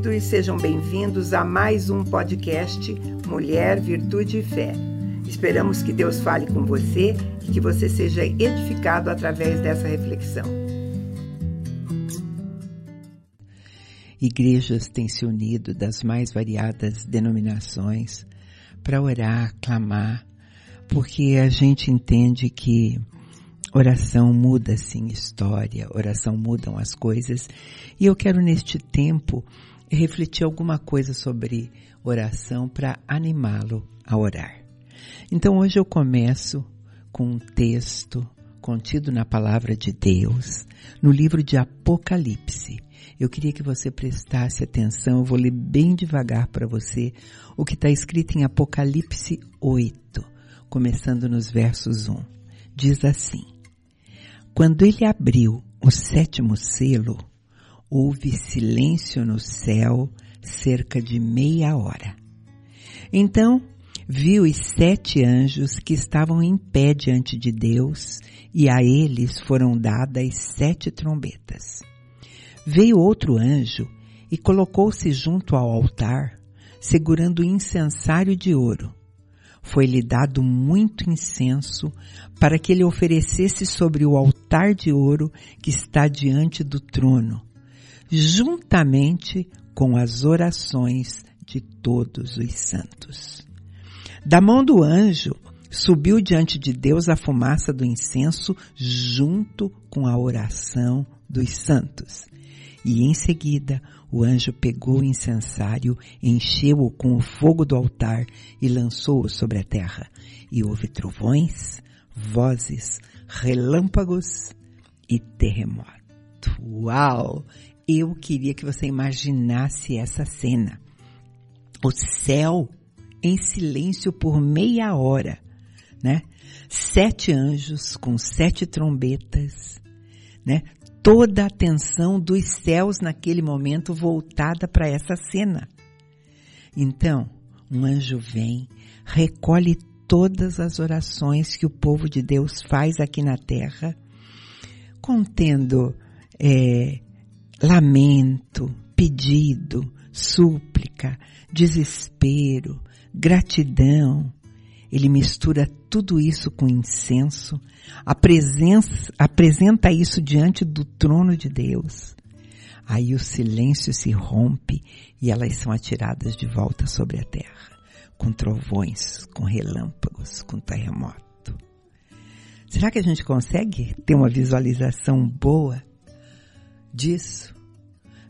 queridos, sejam bem-vindos a mais um podcast Mulher, Virtude e Fé. Esperamos que Deus fale com você e que você seja edificado através dessa reflexão. Igrejas têm se unido das mais variadas denominações para orar, clamar, porque a gente entende que oração muda sim história, oração mudam as coisas, e eu quero neste tempo refletir alguma coisa sobre oração para animá-lo a orar. Então hoje eu começo com um texto contido na palavra de Deus, no livro de Apocalipse. Eu queria que você prestasse atenção, eu vou ler bem devagar para você o que está escrito em Apocalipse 8, começando nos versos 1. Diz assim: Quando ele abriu o sétimo selo, houve silêncio no céu cerca de meia hora. Então viu os sete anjos que estavam em pé diante de Deus, e a eles foram dadas sete trombetas. Veio outro anjo e colocou-se junto ao altar, segurando o incensário de ouro. Foi-lhe dado muito incenso para que ele oferecesse sobre o altar de ouro que está diante do trono, juntamente com as orações de todos os santos. Da mão do anjo subiu diante de Deus a fumaça do incenso junto com a oração dos santos. E em seguida o anjo pegou o incensário, encheu-o com o fogo do altar e lançou-o sobre a terra. E houve trovões, vozes, relâmpagos e terremoto. Uau! Eu queria que você imaginasse essa cena. O céu em silêncio por meia hora, né? Sete anjos com sete trombetas, né? Toda a atenção dos céus naquele momento voltada para essa cena. Então, um anjo vem, recolhe todas as orações que o povo de Deus faz aqui na terra, contendo é, lamento, pedido, súplica, desespero, gratidão. Ele mistura tudo isso com incenso, apresenta isso diante do trono de Deus. Aí o silêncio se rompe e elas são atiradas de volta sobre a terra, com trovões, com relâmpagos, com terremoto. Será que a gente consegue ter uma visualização boa disso?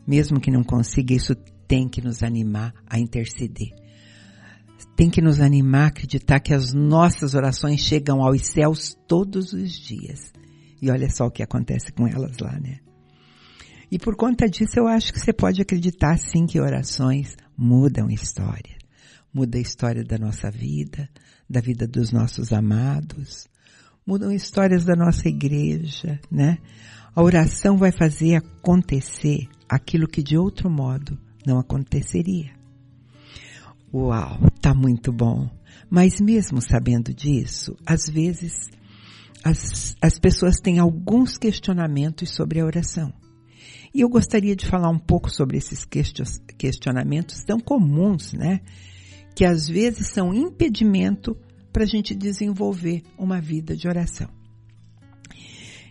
Mesmo que não consiga, isso tem que nos animar a interceder tem que nos animar a acreditar que as nossas orações chegam aos céus todos os dias. E olha só o que acontece com elas lá, né? E por conta disso, eu acho que você pode acreditar sim que orações mudam história. Muda a história da nossa vida, da vida dos nossos amados, mudam histórias da nossa igreja, né? A oração vai fazer acontecer aquilo que de outro modo não aconteceria. Uau, tá muito bom. Mas mesmo sabendo disso, às vezes as, as pessoas têm alguns questionamentos sobre a oração. E eu gostaria de falar um pouco sobre esses questionamentos tão comuns, né? Que às vezes são impedimento para a gente desenvolver uma vida de oração.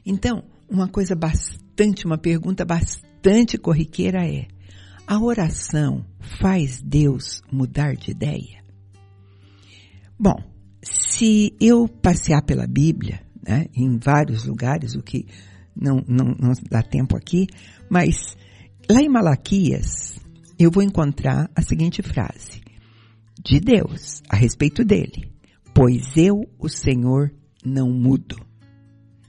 Então, uma coisa bastante, uma pergunta bastante corriqueira é: a oração faz Deus mudar de ideia? Bom, se eu passear pela Bíblia, né, em vários lugares, o que não, não, não dá tempo aqui, mas lá em Malaquias eu vou encontrar a seguinte frase de Deus a respeito dele: Pois eu, o Senhor, não mudo.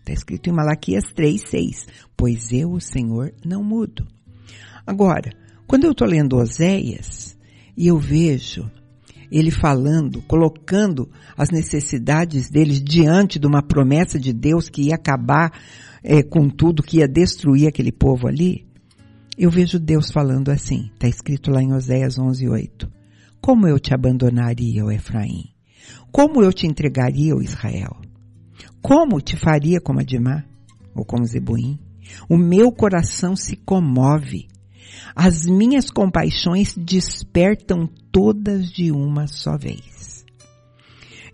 Está escrito em Malaquias 3, 6. Pois eu, o Senhor, não mudo. Agora, quando eu estou lendo Oséias e eu vejo ele falando, colocando as necessidades deles diante de uma promessa de Deus que ia acabar é, com tudo, que ia destruir aquele povo ali, eu vejo Deus falando assim, está escrito lá em Oséias 11:8. Como eu te abandonaria, ó Efraim? Como eu te entregaria, ó Israel? Como te faria como Adimá ou como Zebuim? O meu coração se comove. As minhas compaixões despertam todas de uma só vez.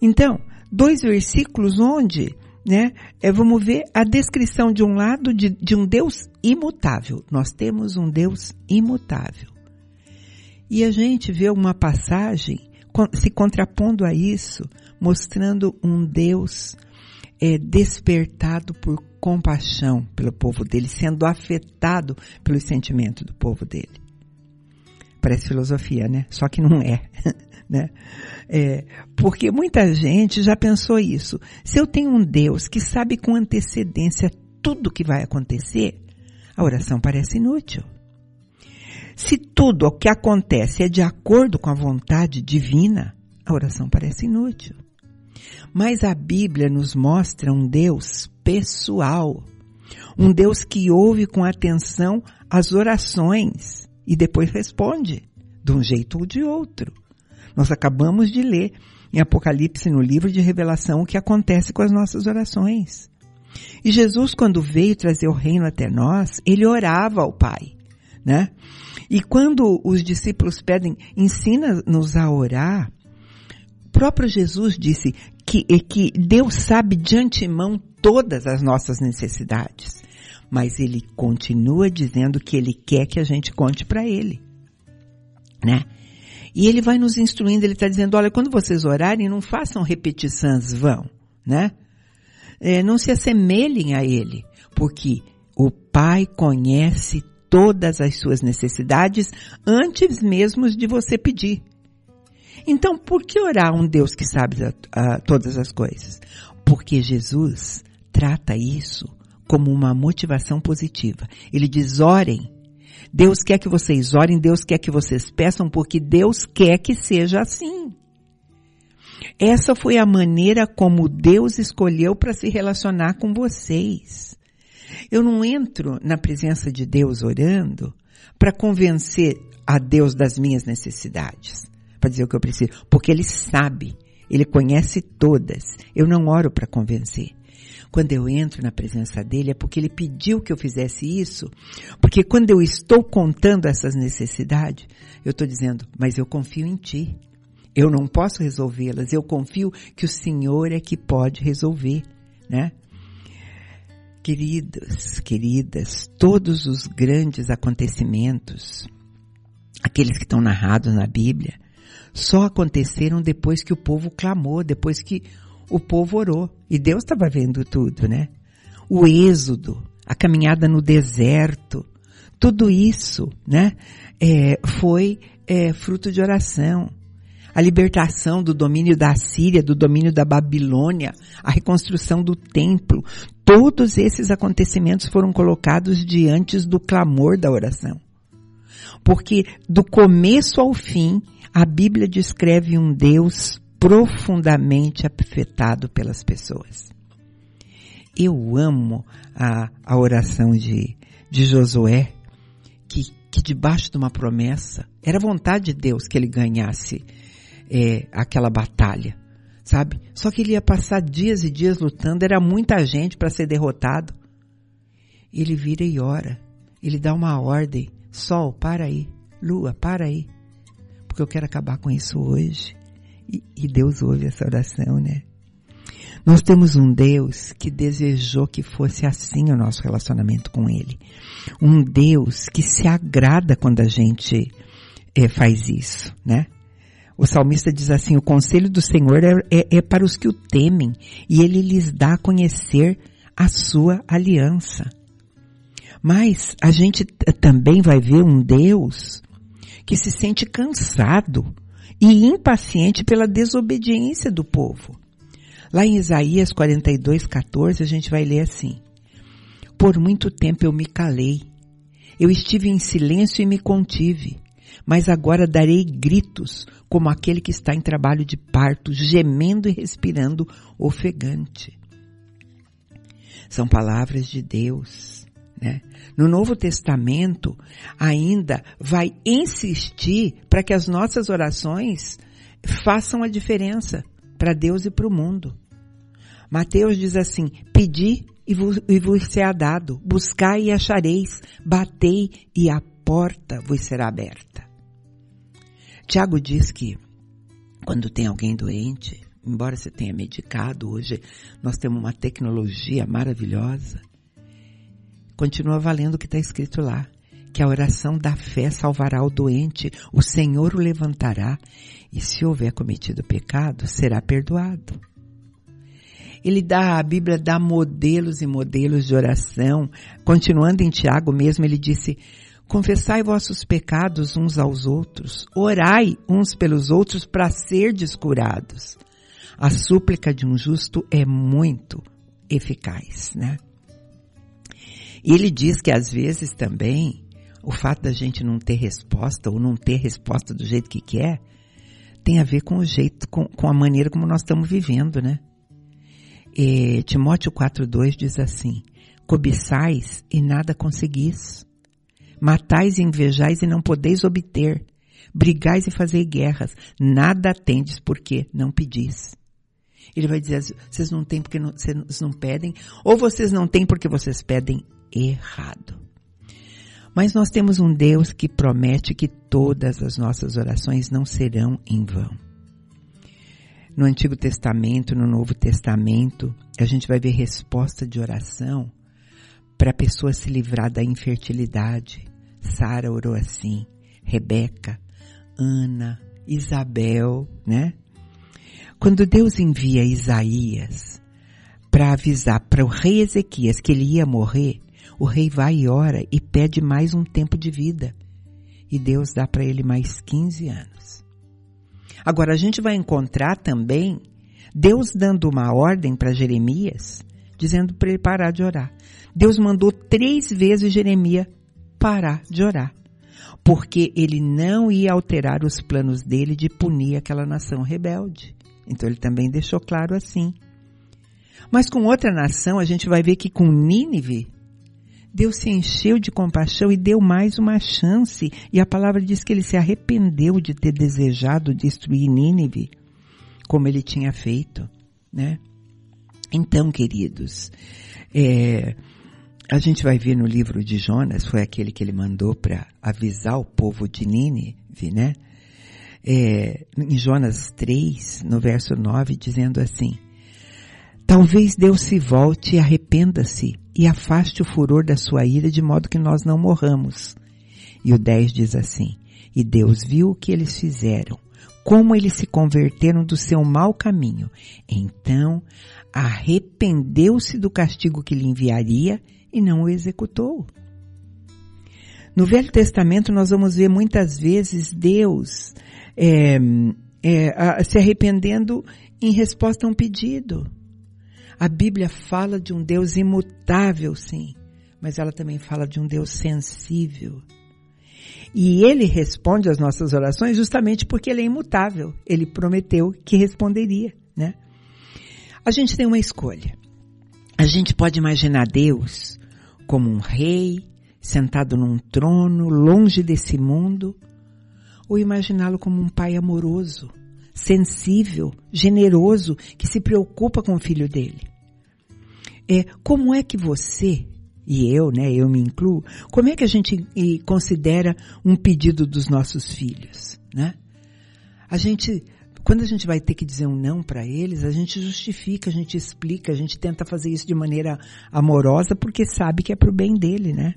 Então, dois versículos onde, né, é, vamos ver a descrição de um lado de, de um Deus imutável. Nós temos um Deus imutável. E a gente vê uma passagem se contrapondo a isso, mostrando um Deus é, despertado por compaixão pelo povo dele, sendo afetado pelos sentimentos do povo dele. Parece filosofia, né? Só que não é. Né? É, porque muita gente já pensou isso. Se eu tenho um Deus que sabe com antecedência tudo que vai acontecer, a oração parece inútil. Se tudo o que acontece é de acordo com a vontade divina, a oração parece inútil. Mas a Bíblia nos mostra um Deus pessoal. Um Deus que ouve com atenção as orações e depois responde, de um jeito ou de outro. Nós acabamos de ler em Apocalipse, no livro de revelação, o que acontece com as nossas orações. E Jesus, quando veio trazer o reino até nós, ele orava ao Pai, né? E quando os discípulos pedem, ensina-nos a orar, próprio Jesus disse que, que Deus sabe de antemão todas as nossas necessidades. Mas ele continua dizendo que ele quer que a gente conte para ele. Né? E ele vai nos instruindo, ele está dizendo, olha, quando vocês orarem, não façam repetições vão, né? É, não se assemelhem a ele, porque o Pai conhece todas as suas necessidades antes mesmo de você pedir. Então, por que orar a um Deus que sabe todas as coisas? Porque Jesus trata isso como uma motivação positiva. Ele diz: orem. Deus quer que vocês orem, Deus quer que vocês peçam, porque Deus quer que seja assim. Essa foi a maneira como Deus escolheu para se relacionar com vocês. Eu não entro na presença de Deus orando para convencer a Deus das minhas necessidades para dizer o que eu preciso, porque ele sabe, ele conhece todas. Eu não oro para convencer. Quando eu entro na presença dele é porque ele pediu que eu fizesse isso, porque quando eu estou contando essas necessidades, eu estou dizendo, mas eu confio em ti. Eu não posso resolvê-las, eu confio que o Senhor é que pode resolver, né? Queridos, queridas, todos os grandes acontecimentos, aqueles que estão narrados na Bíblia, só aconteceram depois que o povo clamou, depois que o povo orou. E Deus estava vendo tudo, né? O êxodo, a caminhada no deserto, tudo isso, né? É, foi é, fruto de oração. A libertação do domínio da Síria, do domínio da Babilônia, a reconstrução do templo, todos esses acontecimentos foram colocados diante do clamor da oração. Porque do começo ao fim, a Bíblia descreve um Deus profundamente afetado pelas pessoas. Eu amo a, a oração de, de Josué, que, que debaixo de uma promessa, era vontade de Deus que ele ganhasse é, aquela batalha, sabe? Só que ele ia passar dias e dias lutando, era muita gente para ser derrotado. Ele vira e ora, ele dá uma ordem, sol, para aí, lua, para aí porque eu quero acabar com isso hoje. E, e Deus ouve essa oração, né? Nós temos um Deus que desejou que fosse assim o nosso relacionamento com Ele. Um Deus que se agrada quando a gente é, faz isso, né? O salmista diz assim, o conselho do Senhor é, é, é para os que o temem e Ele lhes dá a conhecer a sua aliança. Mas a gente também vai ver um Deus que se sente cansado e impaciente pela desobediência do povo. Lá em Isaías 42, 14, a gente vai ler assim: Por muito tempo eu me calei, eu estive em silêncio e me contive, mas agora darei gritos como aquele que está em trabalho de parto, gemendo e respirando ofegante. São palavras de Deus né? No Novo Testamento, ainda vai insistir para que as nossas orações façam a diferença para Deus e para o mundo. Mateus diz assim: Pedi e vos, e vos será dado, buscai e achareis, batei e a porta vos será aberta. Tiago diz que quando tem alguém doente, embora você tenha medicado, hoje nós temos uma tecnologia maravilhosa, continua valendo o que está escrito lá, que a oração da fé salvará o doente, o Senhor o levantará, e se houver cometido pecado, será perdoado. Ele dá, a Bíblia dá modelos e modelos de oração. Continuando em Tiago mesmo, ele disse, confessai vossos pecados uns aos outros, orai uns pelos outros para ser descurados. A súplica de um justo é muito eficaz, né? E ele diz que às vezes também o fato da gente não ter resposta ou não ter resposta do jeito que quer tem a ver com o jeito, com, com a maneira como nós estamos vivendo, né? E Timóteo 4,2 diz assim, cobiçais e nada conseguis, matais e invejais e não podeis obter, brigais e fazeis guerras, nada tendes porque não pedis. Ele vai dizer, vocês não têm porque não, vocês não pedem, ou vocês não têm porque vocês pedem errado. Mas nós temos um Deus que promete que todas as nossas orações não serão em vão no Antigo Testamento, no Novo Testamento, a gente vai ver resposta de oração para a pessoa se livrar da infertilidade. Sara orou assim, Rebeca, Ana, Isabel, né? Quando Deus envia Isaías para avisar para o rei Ezequias que ele ia morrer, o rei vai e ora e pede mais um tempo de vida. E Deus dá para ele mais 15 anos. Agora, a gente vai encontrar também Deus dando uma ordem para Jeremias, dizendo para ele parar de orar. Deus mandou três vezes Jeremias parar de orar, porque ele não ia alterar os planos dele de punir aquela nação rebelde. Então ele também deixou claro assim. Mas com outra nação, a gente vai ver que com Nínive, Deus se encheu de compaixão e deu mais uma chance. E a palavra diz que ele se arrependeu de ter desejado destruir Nínive, como ele tinha feito, né? Então, queridos, é, a gente vai ver no livro de Jonas, foi aquele que ele mandou para avisar o povo de Nínive, né? É, em Jonas 3, no verso 9, dizendo assim, Talvez Deus se volte e arrependa-se e afaste o furor da sua ira de modo que nós não morramos. E o 10 diz assim, e Deus viu o que eles fizeram, como eles se converteram do seu mau caminho. Então, arrependeu-se do castigo que lhe enviaria e não o executou. No Velho Testamento nós vamos ver muitas vezes Deus é, é, se arrependendo em resposta a um pedido. A Bíblia fala de um Deus imutável, sim, mas ela também fala de um Deus sensível. E ele responde às nossas orações justamente porque ele é imutável. Ele prometeu que responderia, né? A gente tem uma escolha. A gente pode imaginar Deus como um rei, sentado num trono, longe desse mundo, ou imaginá-lo como um pai amoroso, sensível, generoso, que se preocupa com o filho dele. É, como é que você, e eu, né, eu me incluo, como é que a gente considera um pedido dos nossos filhos, né? A gente, quando a gente vai ter que dizer um não para eles, a gente justifica, a gente explica, a gente tenta fazer isso de maneira amorosa porque sabe que é pro bem dele, né?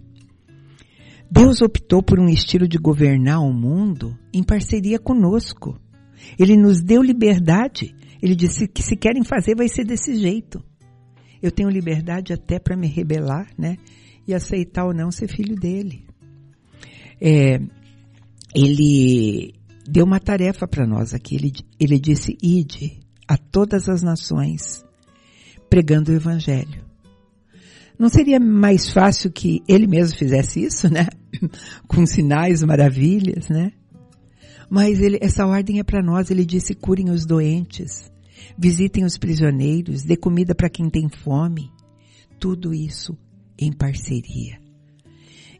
Deus optou por um estilo de governar o mundo em parceria conosco. Ele nos deu liberdade. Ele disse que se querem fazer vai ser desse jeito. Eu tenho liberdade até para me rebelar, né? E aceitar ou não ser filho dele. É, ele deu uma tarefa para nós aqui. Ele, ele disse: ide a todas as nações, pregando o evangelho. Não seria mais fácil que ele mesmo fizesse isso, né? Com sinais, maravilhas, né? Mas ele, essa ordem é para nós. Ele disse: curem os doentes, visitem os prisioneiros, dê comida para quem tem fome. Tudo isso em parceria.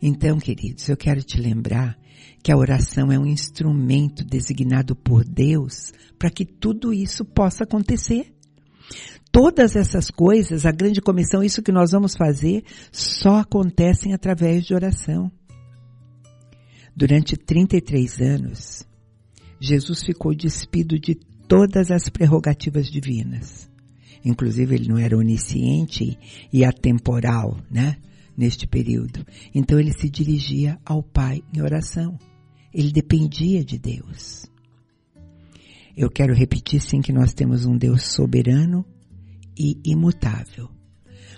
Então, queridos, eu quero te lembrar que a oração é um instrumento designado por Deus para que tudo isso possa acontecer. Todas essas coisas, a grande comissão, isso que nós vamos fazer, só acontecem através de oração. Durante 33 anos, Jesus ficou despido de todas as prerrogativas divinas. Inclusive, ele não era onisciente e atemporal, né? Neste período. Então, ele se dirigia ao Pai em oração. Ele dependia de Deus. Eu quero repetir sim que nós temos um Deus soberano e imutável,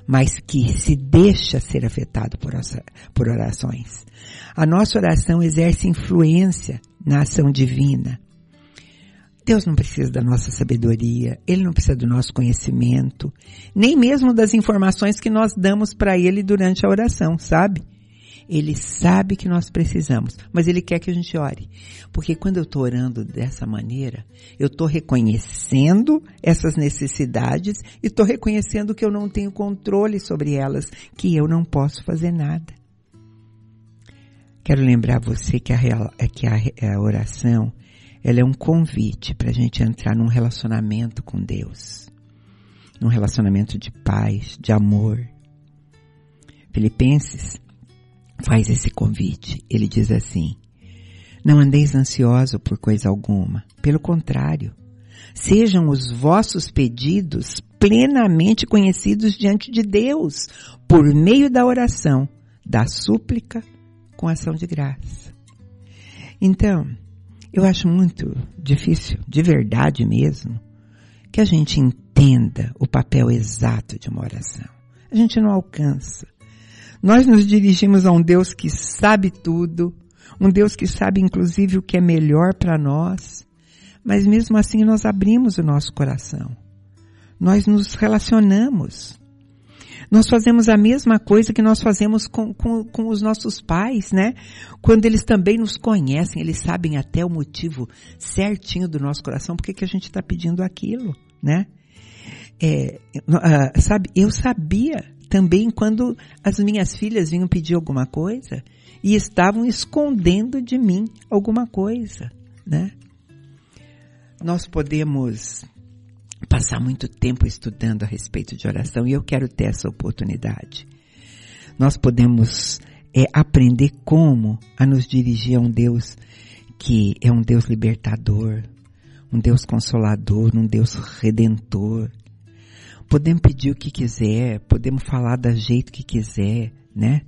mas que se deixa ser afetado por orações. A nossa oração exerce influência na ação divina. Deus não precisa da nossa sabedoria, Ele não precisa do nosso conhecimento, nem mesmo das informações que nós damos para Ele durante a oração, sabe? Ele sabe que nós precisamos, mas Ele quer que a gente ore. Porque quando eu estou orando dessa maneira, eu estou reconhecendo essas necessidades e estou reconhecendo que eu não tenho controle sobre elas, que eu não posso fazer nada. Quero lembrar você que a, que a, a oração ela é um convite para a gente entrar num relacionamento com Deus. Num relacionamento de paz, de amor. Filipenses faz esse convite. Ele diz assim: Não andeis ansioso por coisa alguma. Pelo contrário, sejam os vossos pedidos plenamente conhecidos diante de Deus, por meio da oração, da súplica, com ação de graça. Então, eu acho muito difícil, de verdade mesmo, que a gente entenda o papel exato de uma oração. A gente não alcança. Nós nos dirigimos a um Deus que sabe tudo, um Deus que sabe inclusive o que é melhor para nós, mas mesmo assim nós abrimos o nosso coração. Nós nos relacionamos. Nós fazemos a mesma coisa que nós fazemos com, com, com os nossos pais, né? Quando eles também nos conhecem, eles sabem até o motivo certinho do nosso coração, porque que a gente está pedindo aquilo, né? É, uh, sabe, eu sabia também quando as minhas filhas vinham pedir alguma coisa e estavam escondendo de mim alguma coisa, né? Nós podemos passar muito tempo estudando a respeito de oração e eu quero ter essa oportunidade. Nós podemos é, aprender como a nos dirigir a um Deus que é um Deus libertador, um Deus consolador, um Deus redentor, podemos pedir o que quiser, podemos falar da jeito que quiser, né?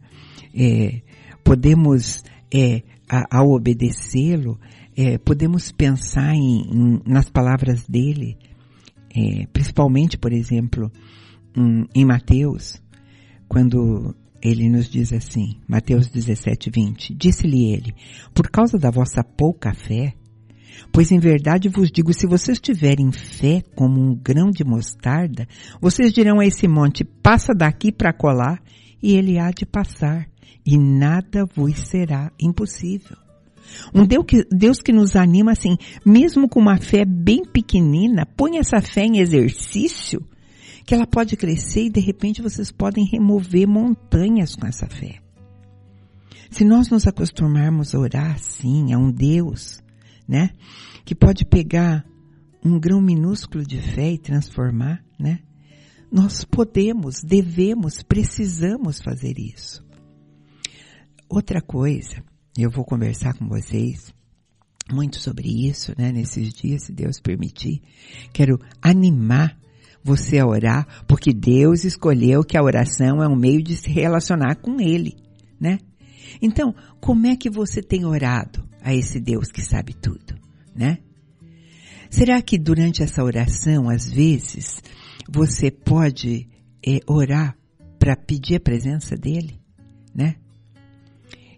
É, podemos, é, a, ao obedecê-lo, é, podemos pensar em, em, nas palavras dele, é, principalmente, por exemplo, em, em Mateus, quando ele nos diz assim, Mateus 17, 20, disse-lhe ele, por causa da vossa pouca fé, Pois em verdade vos digo, se vocês tiverem fé como um grão de mostarda, vocês dirão a esse monte, passa daqui para colar, e ele há de passar, e nada vos será impossível. Um Deus que, Deus que nos anima assim, mesmo com uma fé bem pequenina, põe essa fé em exercício, que ela pode crescer e de repente vocês podem remover montanhas com essa fé. Se nós nos acostumarmos a orar assim, a um Deus né? Que pode pegar um grão minúsculo de fé e transformar, né? Nós podemos, devemos, precisamos fazer isso. Outra coisa, eu vou conversar com vocês muito sobre isso, né, nesses dias, se Deus permitir. Quero animar você a orar, porque Deus escolheu que a oração é um meio de se relacionar com Ele, né? Então, como é que você tem orado? a esse Deus que sabe tudo, né? Será que durante essa oração, às vezes, você pode é, orar para pedir a presença dele, né?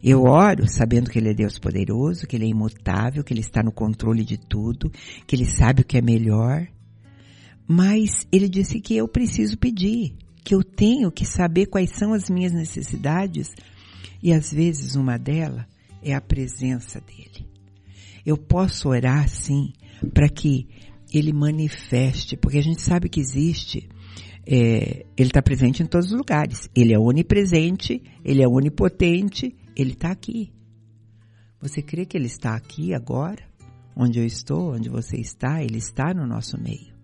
Eu oro sabendo que ele é Deus poderoso, que ele é imutável, que ele está no controle de tudo, que ele sabe o que é melhor. Mas ele disse que eu preciso pedir, que eu tenho que saber quais são as minhas necessidades. E às vezes uma delas é a presença dele. Eu posso orar sim para que ele manifeste, porque a gente sabe que existe, é, ele está presente em todos os lugares. Ele é onipresente, ele é onipotente, ele está aqui. Você crê que ele está aqui agora? Onde eu estou, onde você está, ele está no nosso meio.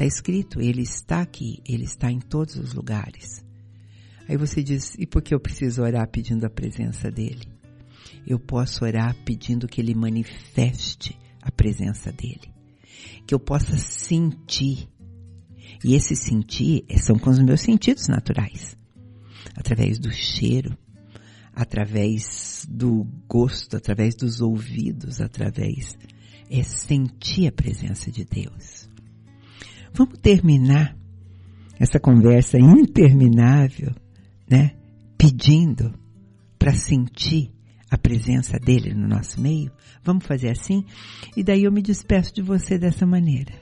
Está escrito, Ele está aqui, Ele está em todos os lugares. Aí você diz, e por que eu preciso orar pedindo a presença dEle? Eu posso orar pedindo que Ele manifeste a presença dEle. Que eu possa sentir. E esse sentir são com os meus sentidos naturais. Através do cheiro, através do gosto, através dos ouvidos, através é sentir a presença de Deus. Vamos terminar essa conversa interminável, né? Pedindo para sentir a presença dele no nosso meio. Vamos fazer assim? E daí eu me despeço de você dessa maneira.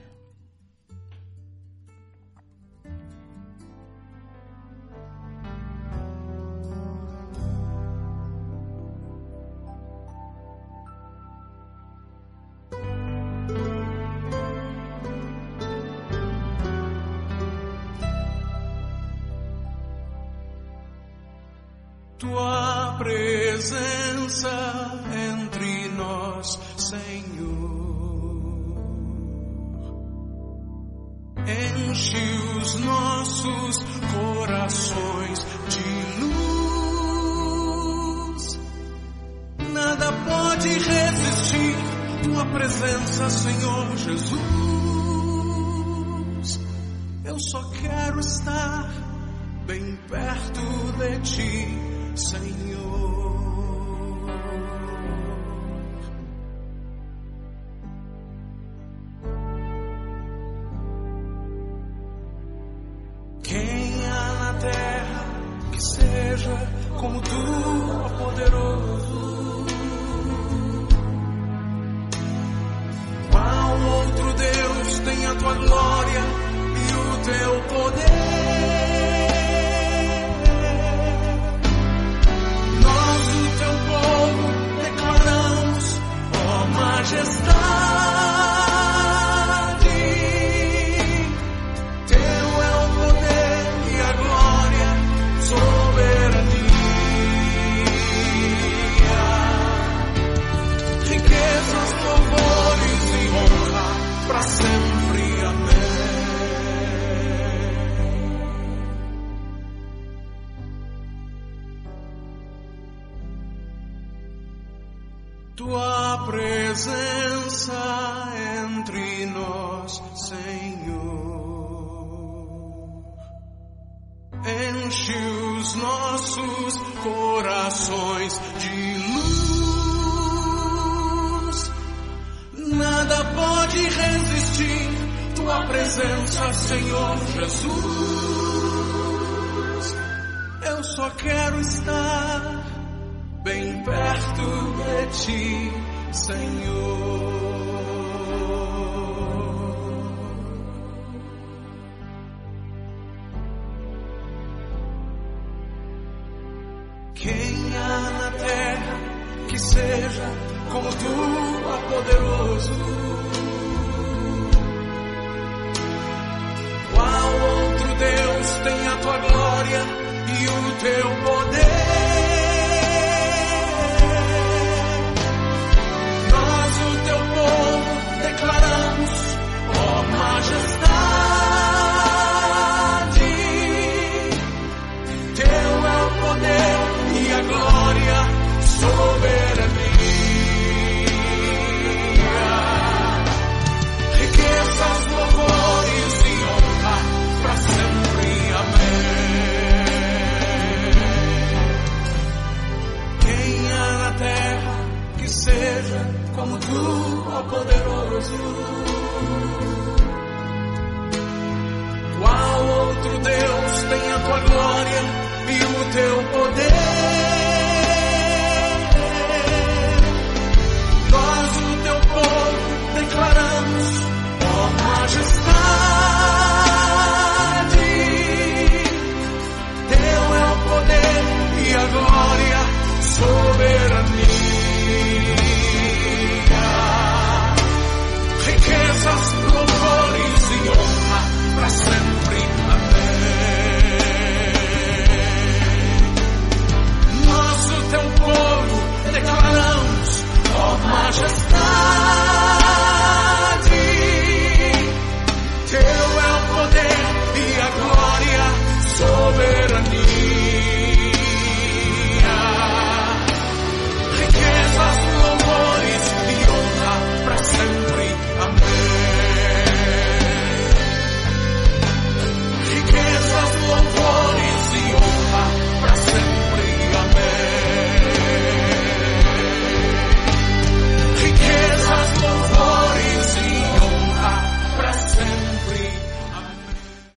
Senhor Jesus, eu só quero estar bem perto de ti, Senhor. só quero estar bem perto de ti, Senhor. Quem há na terra que seja como tu, ó poderoso.